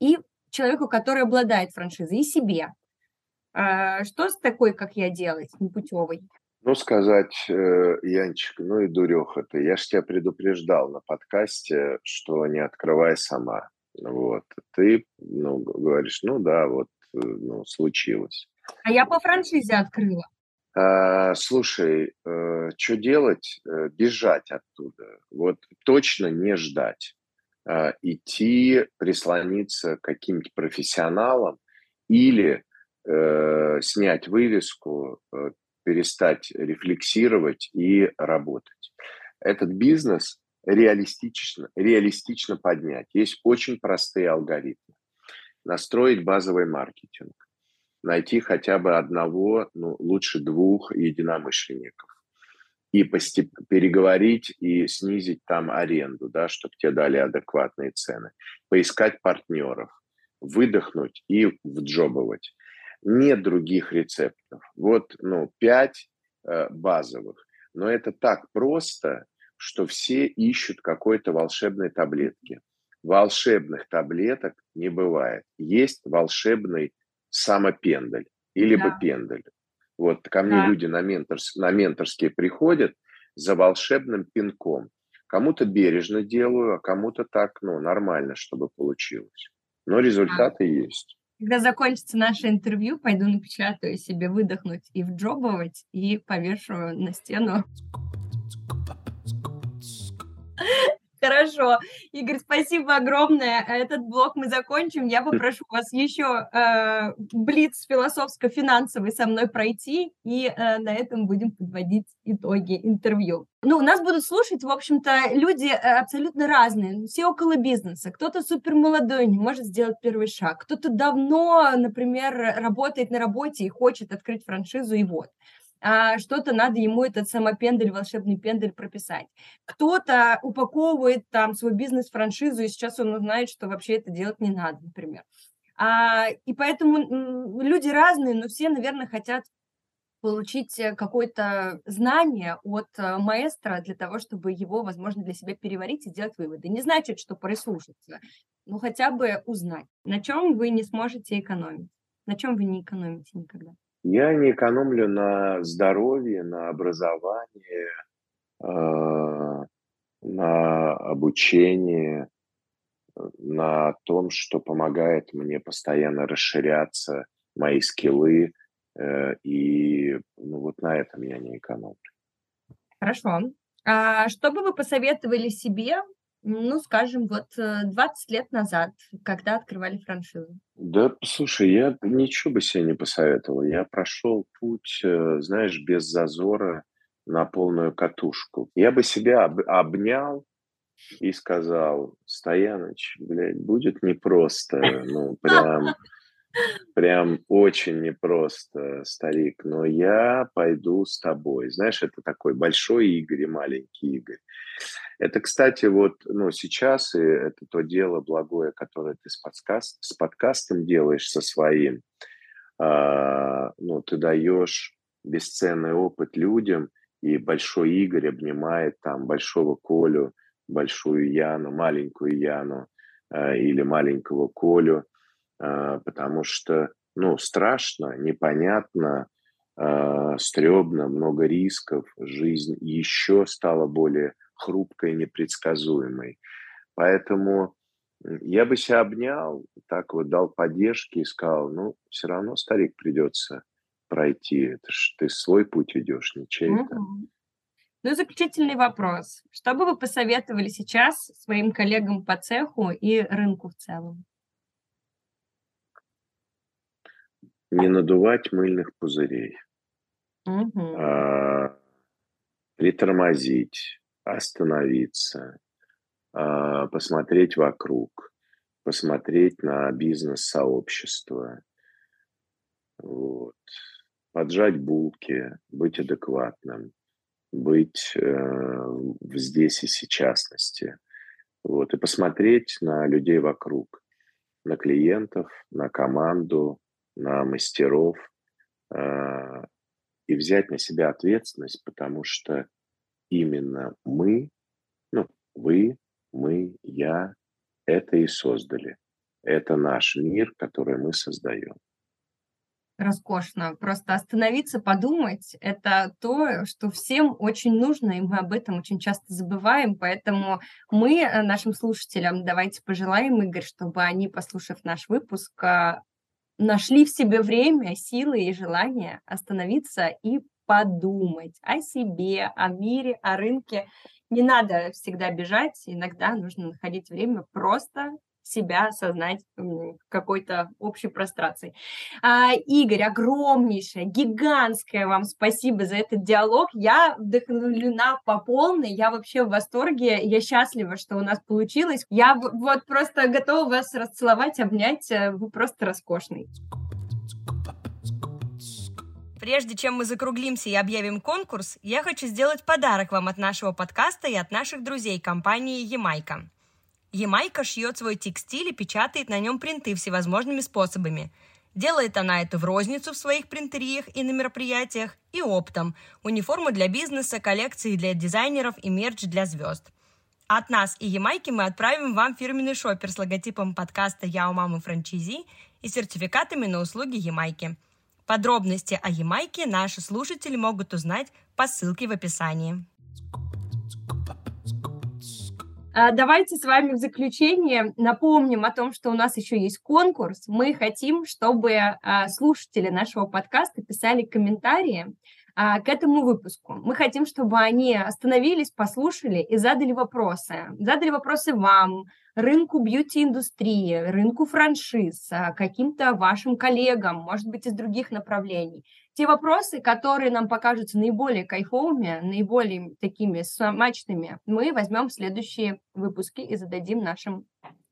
и человеку, который обладает франшизой, и себе. А, что с такой, как я, делать, непутевой? Ну, сказать, э, Янчик, ну и дуреха ты. Я же тебя предупреждал на подкасте, что не открывай сама. Вот. Ты, ну, говоришь, ну да, вот, э, ну, случилось. А я по франшизе открыла. А, слушай, э, что делать? Э, бежать оттуда. Вот точно не ждать. А, идти, прислониться к каким-то профессионалам или э, снять вывеску, перестать рефлексировать и работать. Этот бизнес реалистично, реалистично поднять. Есть очень простые алгоритмы. Настроить базовый маркетинг найти хотя бы одного, ну, лучше двух единомышленников и постеп... переговорить и снизить там аренду, да, чтобы тебе дали адекватные цены, поискать партнеров, выдохнуть и вджобывать. Нет других рецептов. Вот, ну, пять э, базовых. Но это так просто, что все ищут какой-то волшебной таблетки. Волшебных таблеток не бывает. Есть волшебный самопендель или да. пендель. Вот ко мне да. люди на, менторс, на менторские приходят за волшебным пинком. Кому-то бережно делаю, а кому-то так, ну, нормально, чтобы получилось. Но результаты да. есть. Когда закончится наше интервью, пойду напечатаю себе выдохнуть и вджобывать, и повешу на стену. Хорошо. Игорь, спасибо огромное. Этот блок мы закончим. Я попрошу вас еще э, блиц философско-финансовый со мной пройти, и э, на этом будем подводить итоги интервью. Ну, нас будут слушать, в общем-то, люди э, абсолютно разные. Все около бизнеса. Кто-то супер молодой, не может сделать первый шаг. Кто-то давно, например, работает на работе и хочет открыть франшизу, и вот а что-то надо ему этот самопендель, волшебный пендель прописать. Кто-то упаковывает там свой бизнес-франшизу, и сейчас он узнает, что вообще это делать не надо, например. А, и поэтому люди разные, но все, наверное, хотят получить э, какое-то знание от э, маэстро для того, чтобы его, возможно, для себя переварить и сделать выводы. Не значит, что прислушаться, но хотя бы узнать, на чем вы не сможете экономить, на чем вы не экономите никогда. Я не экономлю на здоровье, на образовании, э, на обучении, на том, что помогает мне постоянно расширяться, мои скиллы, э, и ну, вот на этом я не экономлю. Хорошо. А что бы вы посоветовали себе ну, скажем, вот 20 э, лет назад, когда открывали франшизу? Да, слушай, я ничего бы себе не посоветовал. Я прошел путь, э, знаешь, без зазора на полную катушку. Я бы себя об, обнял и сказал, Стояныч, блядь, будет непросто, ну, прям Прям очень непросто, старик, но я пойду с тобой. Знаешь, это такой большой Игорь и маленький Игорь. Это, кстати, вот ну, сейчас, и это то дело благое, которое ты с, подкаст, с подкастом делаешь со своим, а, ну, ты даешь бесценный опыт людям, и большой Игорь обнимает там большого Колю, большую Яну, маленькую Яну а, или маленького Колю, потому что, ну, страшно, непонятно, э, стрёмно, много рисков, жизнь еще стала более хрупкой, непредсказуемой. Поэтому я бы себя обнял, так вот дал поддержки и сказал, ну, все равно, старик, придется пройти. Это ж ты свой путь идешь, не чей-то. Ну и заключительный вопрос. Что бы вы посоветовали сейчас своим коллегам по цеху и рынку в целом? Не надувать мыльных пузырей, угу. а, притормозить, остановиться, а, посмотреть вокруг, посмотреть на бизнес-сообщество, вот. поджать булки, быть адекватным, быть э, в здесь и сейчасности, вот, и посмотреть на людей вокруг, на клиентов, на команду, на мастеров э, и взять на себя ответственность, потому что именно мы, ну, вы, мы, я, это и создали. Это наш мир, который мы создаем. Роскошно. Просто остановиться, подумать – это то, что всем очень нужно, и мы об этом очень часто забываем. Поэтому мы э, нашим слушателям давайте пожелаем, Игорь, чтобы они, послушав наш выпуск, а, нашли в себе время, силы и желание остановиться и подумать о себе, о мире, о рынке. Не надо всегда бежать, иногда нужно находить время просто себя осознать какой-то общей прострации. А, Игорь, огромнейшее, гигантское вам спасибо за этот диалог. Я вдохновлена по полной, я вообще в восторге, я счастлива, что у нас получилось. Я вот просто готова вас расцеловать, обнять, э, вы просто роскошный. Прежде чем мы закруглимся и объявим конкурс, я хочу сделать подарок вам от нашего подкаста и от наших друзей компании «Ямайка». Ямайка шьет свой текстиль и печатает на нем принты всевозможными способами. Делает она это в розницу в своих принтериях и на мероприятиях, и оптом. Униформу для бизнеса, коллекции для дизайнеров и мерч для звезд. От нас и Ямайки мы отправим вам фирменный шопер с логотипом подкаста «Я у мамы франчизи» и сертификатами на услуги Ямайки. Подробности о Ямайке наши слушатели могут узнать по ссылке в описании. Давайте с вами в заключение напомним о том, что у нас еще есть конкурс. Мы хотим, чтобы а, слушатели нашего подкаста писали комментарии а, к этому выпуску. Мы хотим, чтобы они остановились, послушали и задали вопросы. Задали вопросы вам, рынку бьюти-индустрии, рынку франшиз, каким-то вашим коллегам, может быть, из других направлений те вопросы, которые нам покажутся наиболее кайфовыми, наиболее такими смачными, мы возьмем следующие выпуски и зададим нашим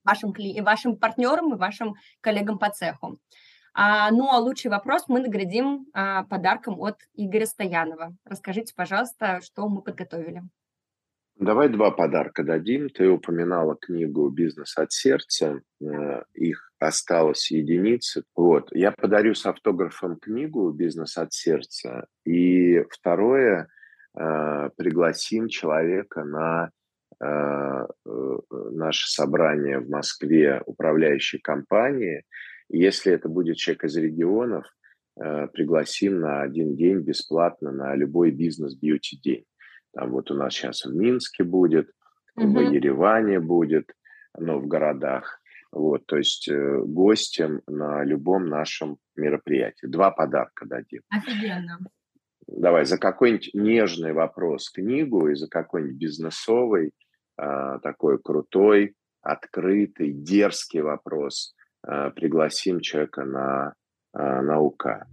вашим, кли... вашим партнерам и вашим коллегам по цеху. А, ну, а лучший вопрос мы наградим а, подарком от Игоря Стоянова. Расскажите, пожалуйста, что мы подготовили. Давай два подарка дадим. Ты упоминала книгу «Бизнес от сердца». Э, их осталось единицы. Вот. Я подарю с автографом книгу «Бизнес от сердца». И второе, э, пригласим человека на э, наше собрание в Москве управляющей компании. Если это будет человек из регионов, пригласим на один день бесплатно на любой бизнес-бьюти-день. Там вот у нас сейчас в Минске будет, угу. в Ереване будет, но в городах. Вот, то есть э, гостям на любом нашем мероприятии. Два подарка дадим. Офигенно. Давай, за какой-нибудь нежный вопрос книгу и за какой-нибудь бизнесовый, э, такой крутой, открытый, дерзкий вопрос э, пригласим человека на э, наука.